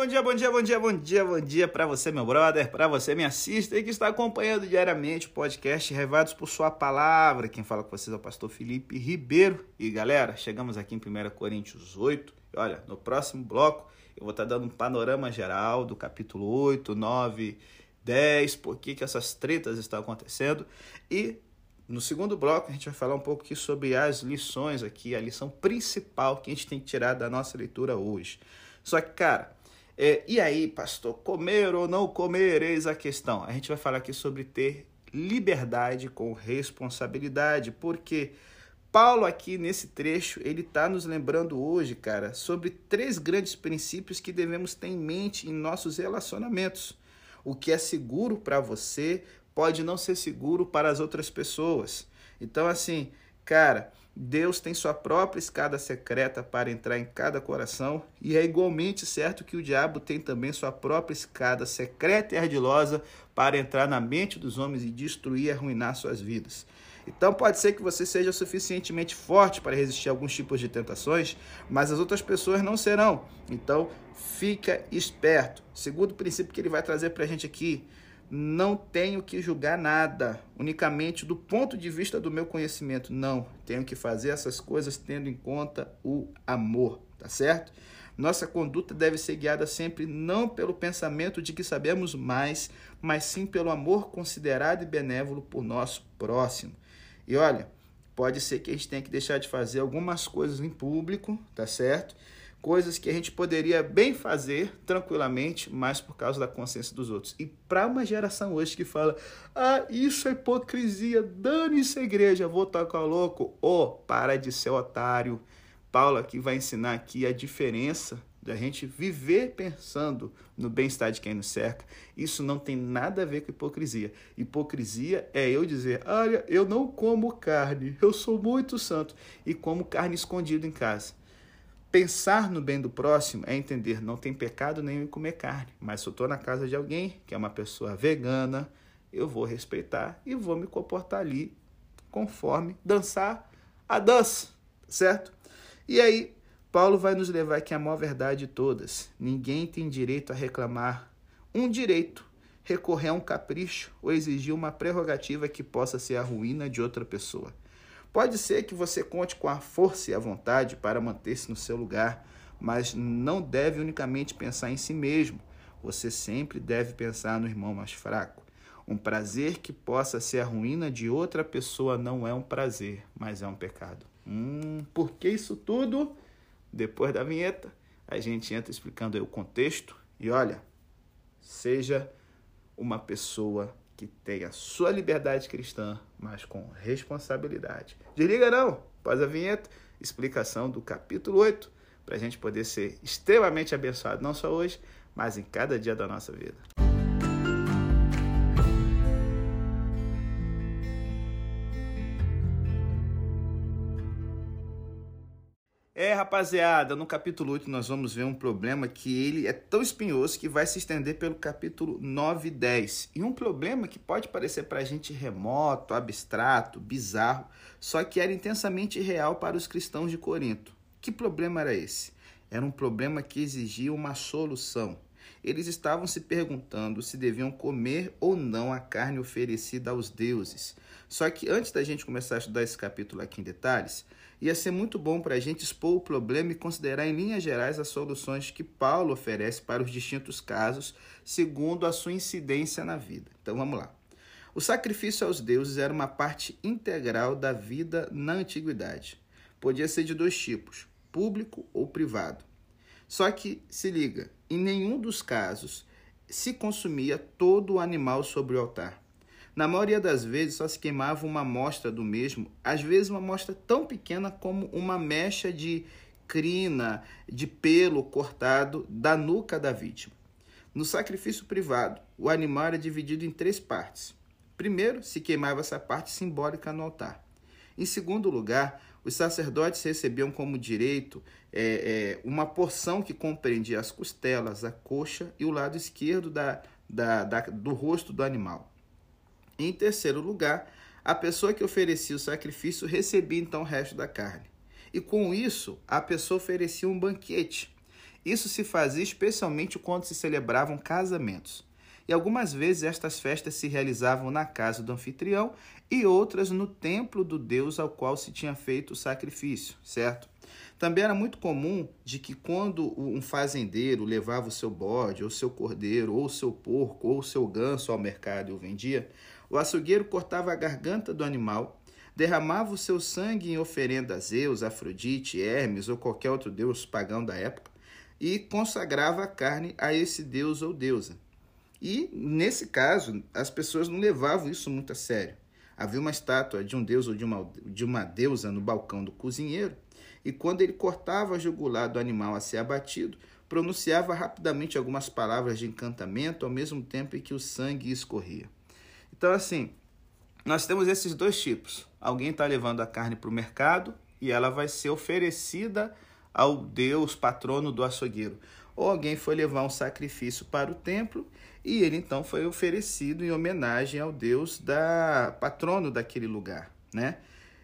Bom dia, bom dia, bom dia, bom dia, bom dia para você, meu brother, para você, minha assista e que está acompanhando diariamente o podcast Revados por Sua Palavra. Quem fala com vocês é o pastor Felipe Ribeiro. E galera, chegamos aqui em 1 Coríntios 8. E olha, no próximo bloco eu vou estar dando um panorama geral do capítulo 8, 9, 10, por que, que essas tretas estão acontecendo. E no segundo bloco a gente vai falar um pouco aqui sobre as lições aqui, a lição principal que a gente tem que tirar da nossa leitura hoje. Só que, cara, é, e aí, pastor, comer ou não comer? Eis a questão. A gente vai falar aqui sobre ter liberdade com responsabilidade, porque Paulo aqui nesse trecho, ele está nos lembrando hoje, cara, sobre três grandes princípios que devemos ter em mente em nossos relacionamentos. O que é seguro para você pode não ser seguro para as outras pessoas. Então, assim, cara, Deus tem sua própria escada secreta para entrar em cada coração, e é igualmente certo que o diabo tem também sua própria escada secreta e ardilosa para entrar na mente dos homens e destruir e arruinar suas vidas. Então pode ser que você seja suficientemente forte para resistir a alguns tipos de tentações, mas as outras pessoas não serão. Então fica esperto. Segundo princípio que ele vai trazer para a gente aqui, não tenho que julgar nada, unicamente do ponto de vista do meu conhecimento. Não, tenho que fazer essas coisas tendo em conta o amor, tá certo? Nossa conduta deve ser guiada sempre não pelo pensamento de que sabemos mais, mas sim pelo amor considerado e benévolo por nosso próximo. E olha, pode ser que a gente tenha que deixar de fazer algumas coisas em público, tá certo? Coisas que a gente poderia bem fazer tranquilamente, mas por causa da consciência dos outros. E para uma geração hoje que fala, ah, isso é hipocrisia, dane-se a igreja, vou tocar louco, ô, oh, para de ser otário. Paulo aqui vai ensinar aqui a diferença da gente viver pensando no bem-estar de quem nos cerca. Isso não tem nada a ver com hipocrisia. Hipocrisia é eu dizer, olha, eu não como carne, eu sou muito santo e como carne escondido em casa. Pensar no bem do próximo é entender, não tem pecado nenhum em comer carne, mas se eu estou na casa de alguém que é uma pessoa vegana, eu vou respeitar e vou me comportar ali conforme dançar a dança, certo? E aí, Paulo vai nos levar aqui a maior verdade de todas. Ninguém tem direito a reclamar um direito, recorrer a um capricho ou exigir uma prerrogativa que possa ser a ruína de outra pessoa. Pode ser que você conte com a força e a vontade para manter-se no seu lugar, mas não deve unicamente pensar em si mesmo. Você sempre deve pensar no irmão mais fraco. Um prazer que possa ser a ruína de outra pessoa não é um prazer, mas é um pecado. Hum, por que isso tudo? Depois da vinheta, a gente entra explicando o contexto e olha, seja uma pessoa que tenha sua liberdade cristã, mas com responsabilidade. Desliga não, após a vinheta, explicação do capítulo 8, para a gente poder ser extremamente abençoado, não só hoje, mas em cada dia da nossa vida. Rapaziada, no capítulo 8 nós vamos ver um problema que ele é tão espinhoso que vai se estender pelo capítulo 9 e 10. E um problema que pode parecer para a gente remoto, abstrato, bizarro, só que era intensamente real para os cristãos de Corinto. Que problema era esse? Era um problema que exigia uma solução. Eles estavam se perguntando se deviam comer ou não a carne oferecida aos deuses. Só que antes da gente começar a estudar esse capítulo aqui em detalhes, ia ser muito bom para a gente expor o problema e considerar em linhas gerais as soluções que Paulo oferece para os distintos casos, segundo a sua incidência na vida. Então vamos lá. O sacrifício aos deuses era uma parte integral da vida na antiguidade. Podia ser de dois tipos, público ou privado. Só que, se liga, em nenhum dos casos se consumia todo o animal sobre o altar. Na maioria das vezes só se queimava uma amostra do mesmo, às vezes uma amostra tão pequena como uma mecha de crina, de pelo cortado da nuca da vítima. No sacrifício privado, o animal era dividido em três partes. Primeiro, se queimava essa parte simbólica no altar. Em segundo lugar, os sacerdotes recebiam como direito é, é, uma porção que compreendia as costelas, a coxa e o lado esquerdo da, da, da, do rosto do animal. Em terceiro lugar, a pessoa que oferecia o sacrifício recebia então o resto da carne. E com isso, a pessoa oferecia um banquete. Isso se fazia especialmente quando se celebravam casamentos. E algumas vezes estas festas se realizavam na casa do anfitrião e outras no templo do deus ao qual se tinha feito o sacrifício, certo? Também era muito comum de que quando um fazendeiro levava o seu bode, ou seu cordeiro, ou seu porco, ou seu ganso ao mercado e o vendia, o açougueiro cortava a garganta do animal, derramava o seu sangue em oferenda a Zeus, Afrodite, Hermes ou qualquer outro deus pagão da época e consagrava a carne a esse deus ou deusa. E, nesse caso, as pessoas não levavam isso muito a sério. Havia uma estátua de um deus ou de uma, de uma deusa no balcão do cozinheiro, e quando ele cortava a jugular do animal a ser abatido, pronunciava rapidamente algumas palavras de encantamento ao mesmo tempo em que o sangue escorria. Então, assim, nós temos esses dois tipos. Alguém está levando a carne para o mercado e ela vai ser oferecida ao Deus patrono do açougueiro. Ou alguém foi levar um sacrifício para o templo e ele então foi oferecido em homenagem ao Deus da patrono daquele lugar, né?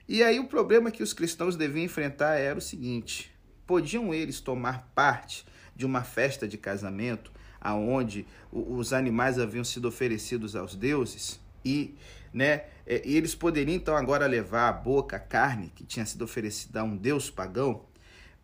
E aí o problema que os cristãos deviam enfrentar era o seguinte: podiam eles tomar parte de uma festa de casamento aonde os animais haviam sido oferecidos aos deuses e, né, e eles poderiam então agora levar à boca a carne que tinha sido oferecida a um deus pagão?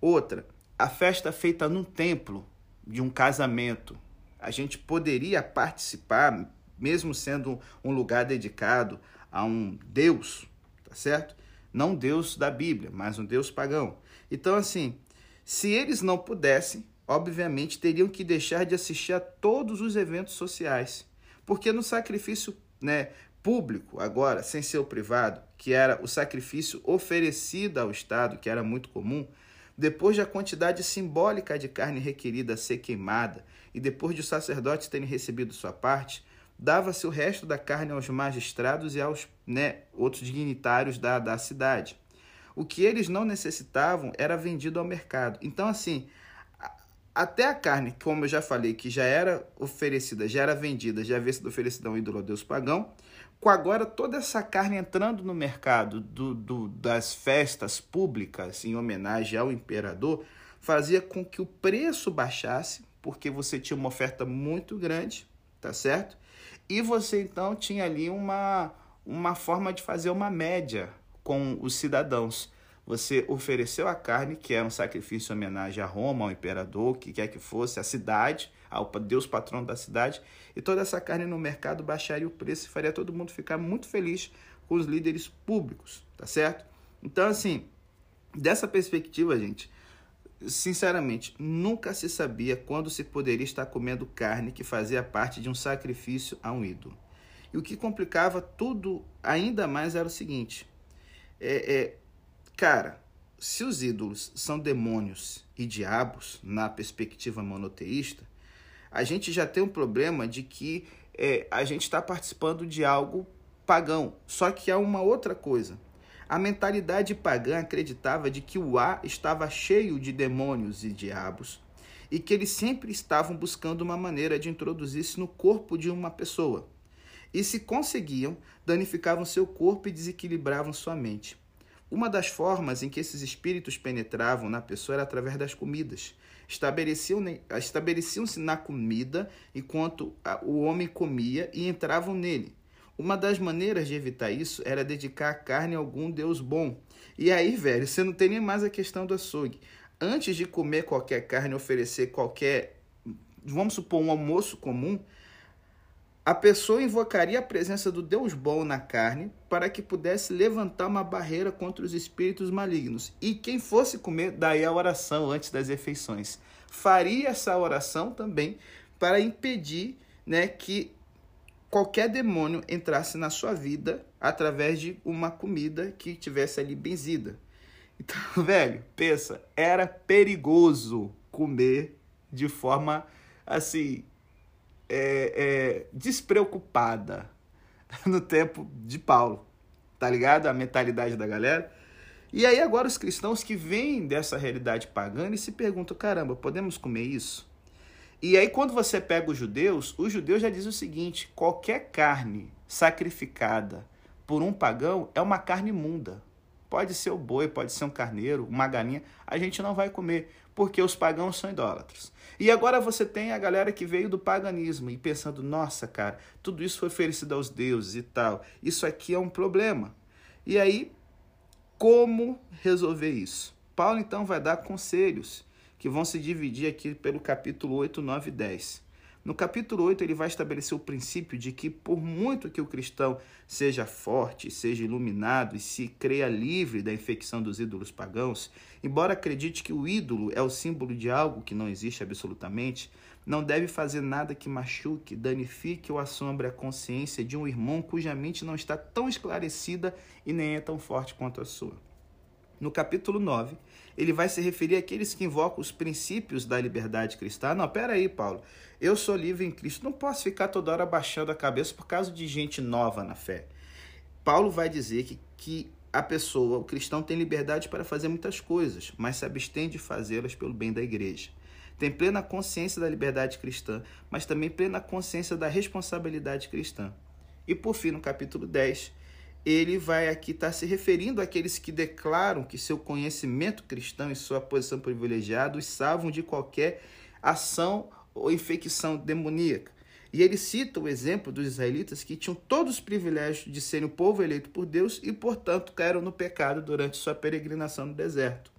Outra, a festa feita num templo de um casamento, a gente poderia participar, mesmo sendo um lugar dedicado a um deus, tá certo? não Deus da Bíblia, mas um Deus pagão. Então, assim, se eles não pudessem, obviamente teriam que deixar de assistir a todos os eventos sociais, porque no sacrifício né, público, agora, sem ser o privado, que era o sacrifício oferecido ao Estado, que era muito comum, depois da quantidade simbólica de carne requerida ser queimada e depois de os sacerdotes terem recebido sua parte, dava-se o resto da carne aos magistrados e aos né, outros dignitários da, da cidade. O que eles não necessitavam era vendido ao mercado. Então, assim, até a carne, como eu já falei, que já era oferecida, já era vendida, já havia sido oferecida a um ídolo a Deus pagão, com agora toda essa carne entrando no mercado do, do, das festas públicas em homenagem ao imperador, fazia com que o preço baixasse, porque você tinha uma oferta muito grande, tá certo? E você então tinha ali uma, uma forma de fazer uma média com os cidadãos. Você ofereceu a carne, que era um sacrifício em homenagem a Roma, ao imperador, que quer que fosse, a cidade, ao Deus patrono da cidade, e toda essa carne no mercado baixaria o preço e faria todo mundo ficar muito feliz com os líderes públicos, tá certo? Então, assim, dessa perspectiva, gente, Sinceramente, nunca se sabia quando se poderia estar comendo carne que fazia parte de um sacrifício a um ídolo. E o que complicava tudo ainda mais era o seguinte: é, é, cara, se os ídolos são demônios e diabos na perspectiva monoteísta, a gente já tem um problema de que é, a gente está participando de algo pagão. Só que há uma outra coisa. A mentalidade pagã acreditava de que o ar estava cheio de demônios e diabos e que eles sempre estavam buscando uma maneira de introduzir-se no corpo de uma pessoa. E se conseguiam, danificavam seu corpo e desequilibravam sua mente. Uma das formas em que esses espíritos penetravam na pessoa era através das comidas. Estabeleciam-se na comida enquanto o homem comia e entravam nele. Uma das maneiras de evitar isso era dedicar a carne a algum deus bom. E aí, velho, você não tem nem mais a questão do açougue. Antes de comer qualquer carne, oferecer qualquer, vamos supor, um almoço comum, a pessoa invocaria a presença do Deus bom na carne para que pudesse levantar uma barreira contra os espíritos malignos. E quem fosse comer, daí a oração antes das refeições. Faria essa oração também para impedir né, que qualquer demônio entrasse na sua vida através de uma comida que tivesse ali benzida. Então, velho, pensa, era perigoso comer de forma assim é, é, despreocupada no tempo de Paulo, tá ligado? A mentalidade da galera. E aí agora os cristãos que vêm dessa realidade pagã e se perguntam, caramba, podemos comer isso? E aí, quando você pega os judeus, os judeus já dizem o seguinte: qualquer carne sacrificada por um pagão é uma carne imunda. Pode ser o boi, pode ser um carneiro, uma galinha, a gente não vai comer, porque os pagãos são idólatras. E agora você tem a galera que veio do paganismo e pensando, nossa, cara, tudo isso foi oferecido aos deuses e tal. Isso aqui é um problema. E aí, como resolver isso? Paulo então vai dar conselhos que vão se dividir aqui pelo capítulo 8, 9 e 10. No capítulo 8, ele vai estabelecer o princípio de que, por muito que o cristão seja forte, seja iluminado e se creia livre da infecção dos ídolos pagãos, embora acredite que o ídolo é o símbolo de algo que não existe absolutamente, não deve fazer nada que machuque, danifique ou assombre a consciência de um irmão cuja mente não está tão esclarecida e nem é tão forte quanto a sua. No capítulo 9, ele vai se referir àqueles que invocam os princípios da liberdade cristã. Não, peraí, Paulo. Eu sou livre em Cristo. Não posso ficar toda hora baixando a cabeça por causa de gente nova na fé. Paulo vai dizer que, que a pessoa, o cristão, tem liberdade para fazer muitas coisas, mas se abstém de fazê-las pelo bem da igreja. Tem plena consciência da liberdade cristã, mas também plena consciência da responsabilidade cristã. E por fim, no capítulo 10, ele vai aqui estar tá se referindo àqueles que declaram que seu conhecimento cristão e sua posição privilegiada os salvam de qualquer ação ou infecção demoníaca. E ele cita o exemplo dos israelitas que tinham todos os privilégios de serem o povo eleito por Deus e, portanto, caíram no pecado durante sua peregrinação no deserto.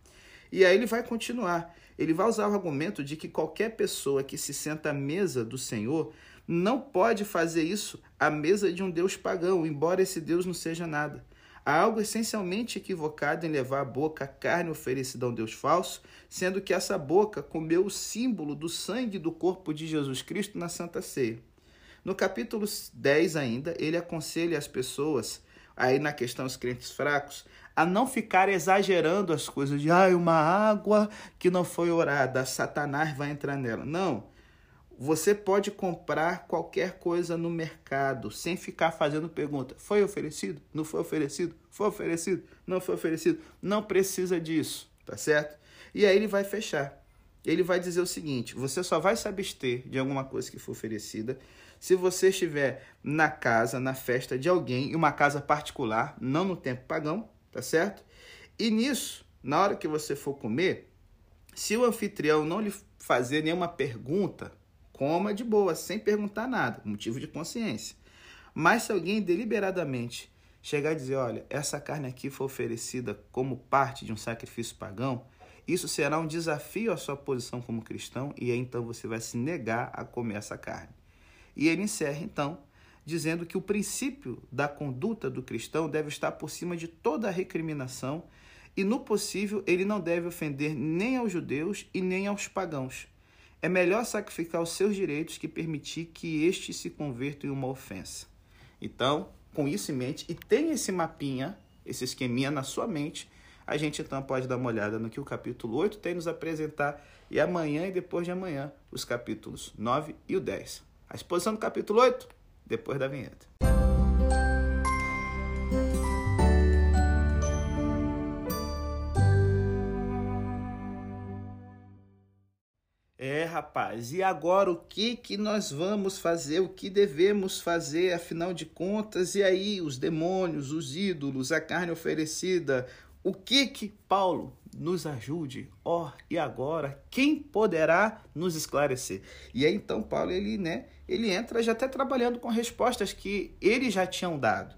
E aí ele vai continuar. Ele vai usar o argumento de que qualquer pessoa que se senta à mesa do Senhor não pode fazer isso à mesa de um Deus pagão, embora esse Deus não seja nada. Há algo essencialmente equivocado em levar à boca a carne oferecida a um Deus falso, sendo que essa boca comeu o símbolo do sangue do corpo de Jesus Cristo na Santa Ceia. No capítulo 10 ainda, ele aconselha as pessoas, aí na questão dos crentes fracos, a não ficar exagerando as coisas de ah, uma água que não foi orada, Satanás vai entrar nela. Não. Você pode comprar qualquer coisa no mercado sem ficar fazendo pergunta: foi oferecido? Não foi oferecido? Foi oferecido? Não foi oferecido? Não precisa disso, tá certo? E aí ele vai fechar. Ele vai dizer o seguinte: você só vai se abster de alguma coisa que for oferecida se você estiver na casa, na festa de alguém, em uma casa particular, não no tempo pagão, tá certo? E nisso, na hora que você for comer, se o anfitrião não lhe fazer nenhuma pergunta, Coma de boa, sem perguntar nada, motivo de consciência. Mas se alguém deliberadamente chegar a dizer, olha, essa carne aqui foi oferecida como parte de um sacrifício pagão, isso será um desafio à sua posição como cristão e aí então você vai se negar a comer essa carne. E ele encerra então dizendo que o princípio da conduta do cristão deve estar por cima de toda recriminação e, no possível, ele não deve ofender nem aos judeus e nem aos pagãos. É melhor sacrificar os seus direitos que permitir que este se converta em uma ofensa. Então, com isso em mente, e tem esse mapinha, esse esqueminha na sua mente, a gente então pode dar uma olhada no que o capítulo 8 tem nos apresentar e amanhã e depois de amanhã os capítulos 9 e o 10. A exposição do capítulo 8, depois da vinheta. Rapaz, e agora o que que nós vamos fazer? O que devemos fazer, afinal de contas? E aí, os demônios, os ídolos, a carne oferecida, o que que Paulo nos ajude? Ó, oh, e agora quem poderá nos esclarecer? E aí então Paulo ele, né, ele entra já até trabalhando com respostas que eles já tinham dado.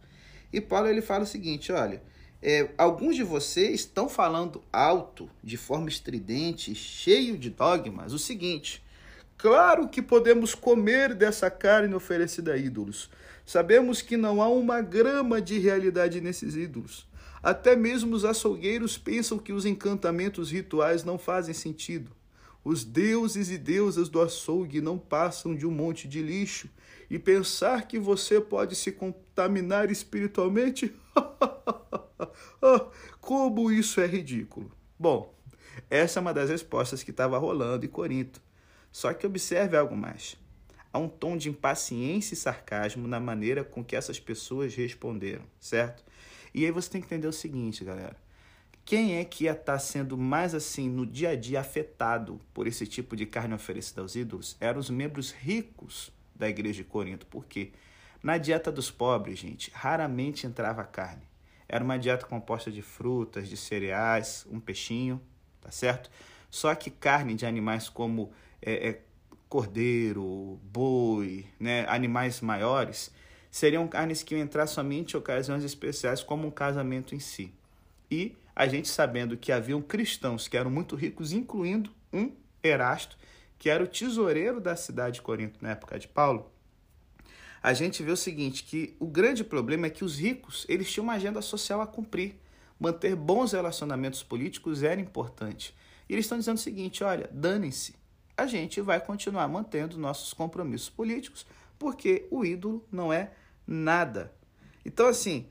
E Paulo ele fala o seguinte, olha, é, alguns de vocês estão falando alto, de forma estridente, cheio de dogmas, o seguinte: claro que podemos comer dessa carne oferecida a ídolos. Sabemos que não há uma grama de realidade nesses ídolos. Até mesmo os açougueiros pensam que os encantamentos rituais não fazem sentido. Os deuses e deusas do açougue não passam de um monte de lixo. E pensar que você pode se contaminar espiritualmente? Ah, como isso é ridículo. Bom, essa é uma das respostas que estava rolando em Corinto. Só que observe algo mais. Há um tom de impaciência e sarcasmo na maneira com que essas pessoas responderam, certo? E aí você tem que entender o seguinte, galera. Quem é que ia estar tá sendo mais assim no dia a dia afetado por esse tipo de carne oferecida aos ídolos? Eram os membros ricos da igreja de Corinto. Por quê? Na dieta dos pobres, gente, raramente entrava carne era uma dieta composta de frutas, de cereais, um peixinho, tá certo? Só que carne de animais como é, é, cordeiro, boi, né, animais maiores, seriam carnes que iam entrar somente em ocasiões especiais, como um casamento em si. E a gente sabendo que haviam cristãos que eram muito ricos, incluindo um Erasto, que era o tesoureiro da cidade de Corinto na época de Paulo, a gente vê o seguinte, que o grande problema é que os ricos, eles tinham uma agenda social a cumprir. Manter bons relacionamentos políticos era importante. E eles estão dizendo o seguinte, olha, danem-se. A gente vai continuar mantendo nossos compromissos políticos, porque o ídolo não é nada. Então, assim,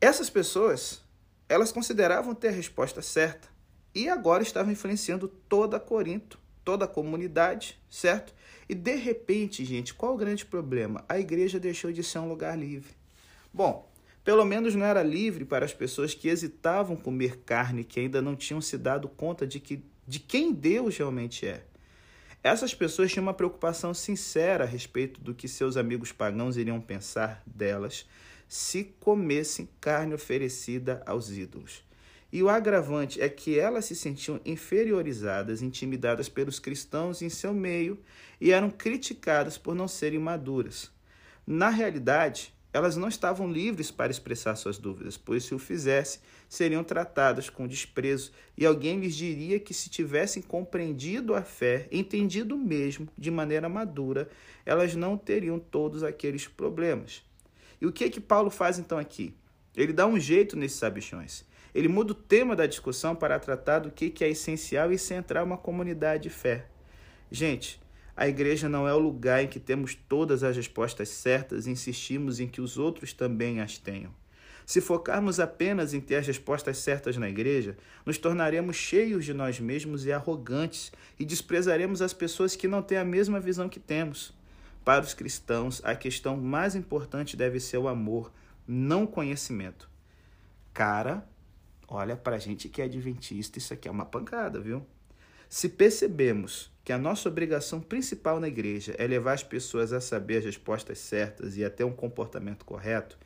essas pessoas, elas consideravam ter a resposta certa e agora estavam influenciando toda Corinto, toda a comunidade, certo? E de repente, gente, qual o grande problema? A igreja deixou de ser um lugar livre. Bom, pelo menos não era livre para as pessoas que hesitavam comer carne, que ainda não tinham se dado conta de, que, de quem Deus realmente é. Essas pessoas tinham uma preocupação sincera a respeito do que seus amigos pagãos iriam pensar delas se comessem carne oferecida aos ídolos. E o agravante é que elas se sentiam inferiorizadas, intimidadas pelos cristãos em seu meio e eram criticadas por não serem maduras. Na realidade, elas não estavam livres para expressar suas dúvidas, pois se o fizesse, seriam tratadas com desprezo e alguém lhes diria que se tivessem compreendido a fé, entendido mesmo de maneira madura, elas não teriam todos aqueles problemas. E o que é que Paulo faz então aqui? Ele dá um jeito nesses sabichões. Ele muda o tema da discussão para tratar do que é essencial e centrar uma comunidade de fé. Gente, a igreja não é o lugar em que temos todas as respostas certas e insistimos em que os outros também as tenham. Se focarmos apenas em ter as respostas certas na igreja, nos tornaremos cheios de nós mesmos e arrogantes e desprezaremos as pessoas que não têm a mesma visão que temos. Para os cristãos, a questão mais importante deve ser o amor, não o conhecimento. Cara, Olha, para a gente que é adventista, isso aqui é uma pancada, viu? Se percebemos que a nossa obrigação principal na igreja é levar as pessoas a saber as respostas certas e a ter um comportamento correto,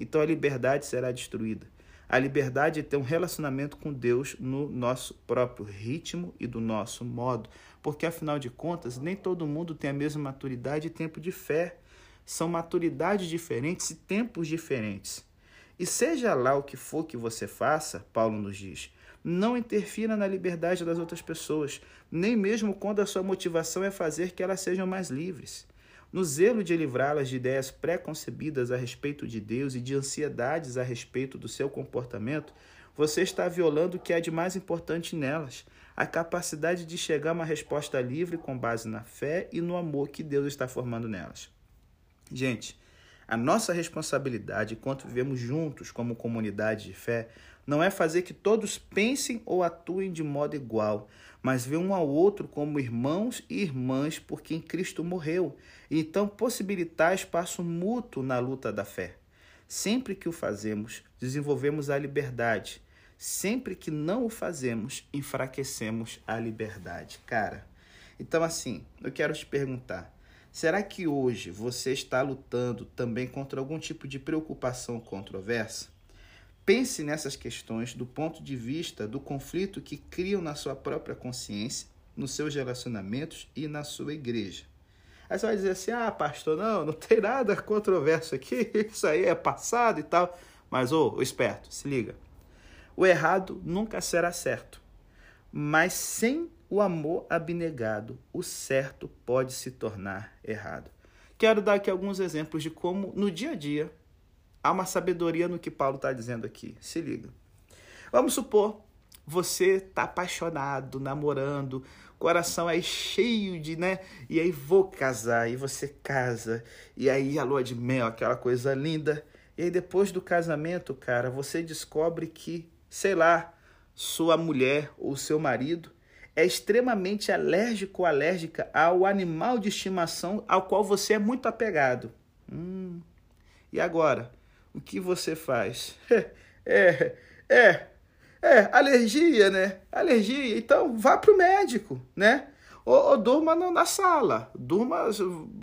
então a liberdade será destruída. A liberdade é ter um relacionamento com Deus no nosso próprio ritmo e do nosso modo, porque afinal de contas, nem todo mundo tem a mesma maturidade e tempo de fé. São maturidades diferentes e tempos diferentes. E seja lá o que for que você faça, Paulo nos diz, não interfira na liberdade das outras pessoas, nem mesmo quando a sua motivação é fazer que elas sejam mais livres. No zelo de livrá-las de ideias pré-concebidas a respeito de Deus e de ansiedades a respeito do seu comportamento, você está violando o que é de mais importante nelas, a capacidade de chegar a uma resposta livre com base na fé e no amor que Deus está formando nelas. Gente, a nossa responsabilidade, enquanto vivemos juntos como comunidade de fé, não é fazer que todos pensem ou atuem de modo igual, mas ver um ao outro como irmãos e irmãs por quem Cristo morreu, e então possibilitar espaço mútuo na luta da fé. Sempre que o fazemos, desenvolvemos a liberdade. Sempre que não o fazemos, enfraquecemos a liberdade. Cara, então assim, eu quero te perguntar: Será que hoje você está lutando também contra algum tipo de preocupação controversa? Pense nessas questões do ponto de vista do conflito que criam na sua própria consciência, nos seus relacionamentos e na sua igreja. Aí você vai dizer assim: ah, pastor, não, não tem nada controverso aqui, isso aí é passado e tal. Mas, ô, ô esperto, se liga. O errado nunca será certo, mas sem o amor abnegado, o certo pode se tornar errado. Quero dar aqui alguns exemplos de como, no dia a dia, há uma sabedoria no que Paulo está dizendo aqui. Se liga. Vamos supor, você está apaixonado, namorando, coração aí cheio de, né? E aí vou casar, e você casa, e aí a lua de mel, aquela coisa linda. E aí depois do casamento, cara, você descobre que, sei lá, sua mulher ou seu marido é extremamente alérgico ou alérgica ao animal de estimação ao qual você é muito apegado. Hum. E agora? O que você faz? É, é, é, alergia, né? Alergia. Então vá para o médico, né? Ou, ou durma no, na sala. Durma,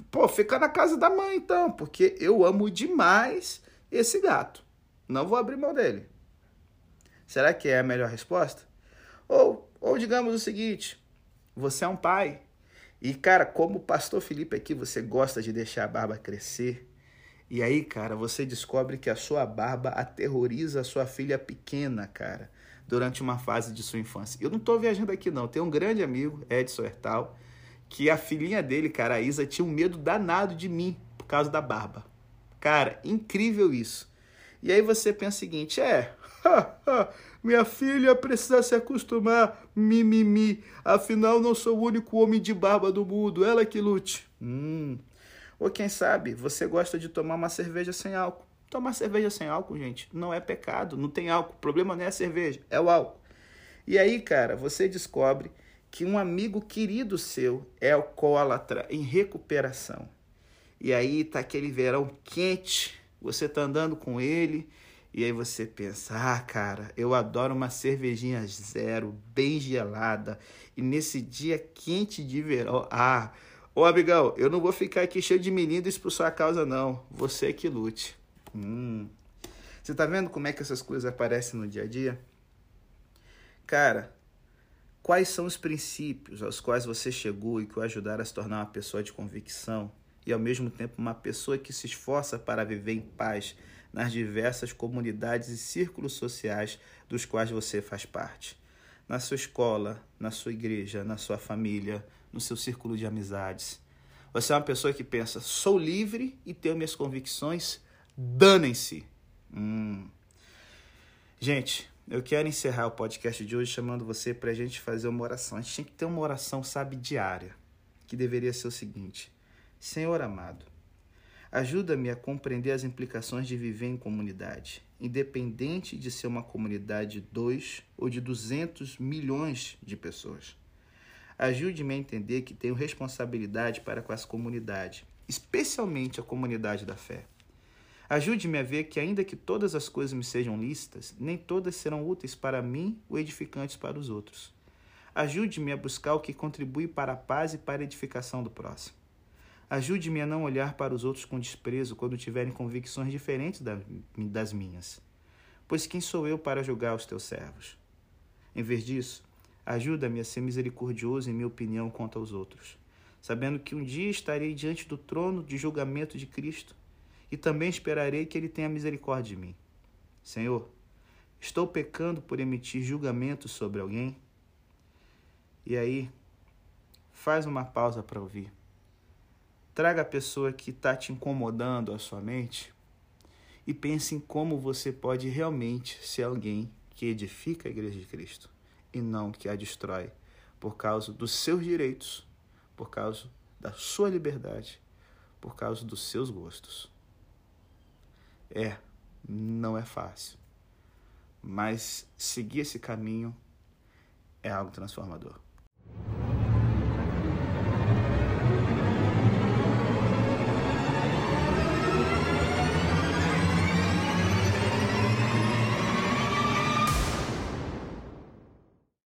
pô, fica na casa da mãe então, porque eu amo demais esse gato. não vou abrir mão dele. Será que é a melhor resposta? Ou, ou digamos o seguinte: você é um pai. E, cara, como o pastor Felipe aqui, você gosta de deixar a barba crescer. E aí, cara, você descobre que a sua barba aterroriza a sua filha pequena, cara, durante uma fase de sua infância. Eu não tô viajando aqui, não. Tem um grande amigo, Edson Hertal, que a filhinha dele, cara, a Isa, tinha um medo danado de mim por causa da barba. Cara, incrível isso. E aí você pensa o seguinte: é, minha filha precisa se acostumar, mimimi. Mi, mi. Afinal, não sou o único homem de barba do mundo, ela que lute. Hum. Ou quem sabe, você gosta de tomar uma cerveja sem álcool. Tomar cerveja sem álcool, gente, não é pecado, não tem álcool. O problema não é a cerveja, é o álcool. E aí, cara, você descobre que um amigo querido seu é alcoólatra em recuperação. E aí tá aquele verão quente, você tá andando com ele e aí você pensa: "Ah, cara, eu adoro uma cervejinha zero, bem gelada". E nesse dia quente de verão, ah, ô amigão, eu não vou ficar aqui cheio de meninos por sua causa não. Você que lute. Hum. Você tá vendo como é que essas coisas aparecem no dia a dia? Cara, quais são os princípios aos quais você chegou e que o ajudaram a se tornar uma pessoa de convicção? e ao mesmo tempo uma pessoa que se esforça para viver em paz nas diversas comunidades e círculos sociais dos quais você faz parte. Na sua escola, na sua igreja, na sua família, no seu círculo de amizades. Você é uma pessoa que pensa: sou livre e tenho minhas convicções, danem-se. Hum. Gente, eu quero encerrar o podcast de hoje chamando você para a gente fazer uma oração. A gente tem que ter uma oração, sabe, diária, que deveria ser o seguinte: Senhor amado, ajuda-me a compreender as implicações de viver em comunidade, independente de ser uma comunidade de 2 ou de 200 milhões de pessoas. Ajude-me a entender que tenho responsabilidade para com essa comunidade, especialmente a comunidade da fé. Ajude-me a ver que, ainda que todas as coisas me sejam lícitas, nem todas serão úteis para mim ou edificantes para os outros. Ajude-me a buscar o que contribui para a paz e para a edificação do próximo. Ajude-me a não olhar para os outros com desprezo quando tiverem convicções diferentes das minhas. Pois quem sou eu para julgar os teus servos? Em vez disso, ajuda-me a ser misericordioso em minha opinião quanto aos outros, sabendo que um dia estarei diante do trono de julgamento de Cristo e também esperarei que Ele tenha misericórdia de mim. Senhor, estou pecando por emitir julgamento sobre alguém? E aí, faz uma pausa para ouvir. Traga a pessoa que está te incomodando a sua mente e pense em como você pode realmente ser alguém que edifica a Igreja de Cristo e não que a destrói por causa dos seus direitos, por causa da sua liberdade, por causa dos seus gostos. É, não é fácil, mas seguir esse caminho é algo transformador.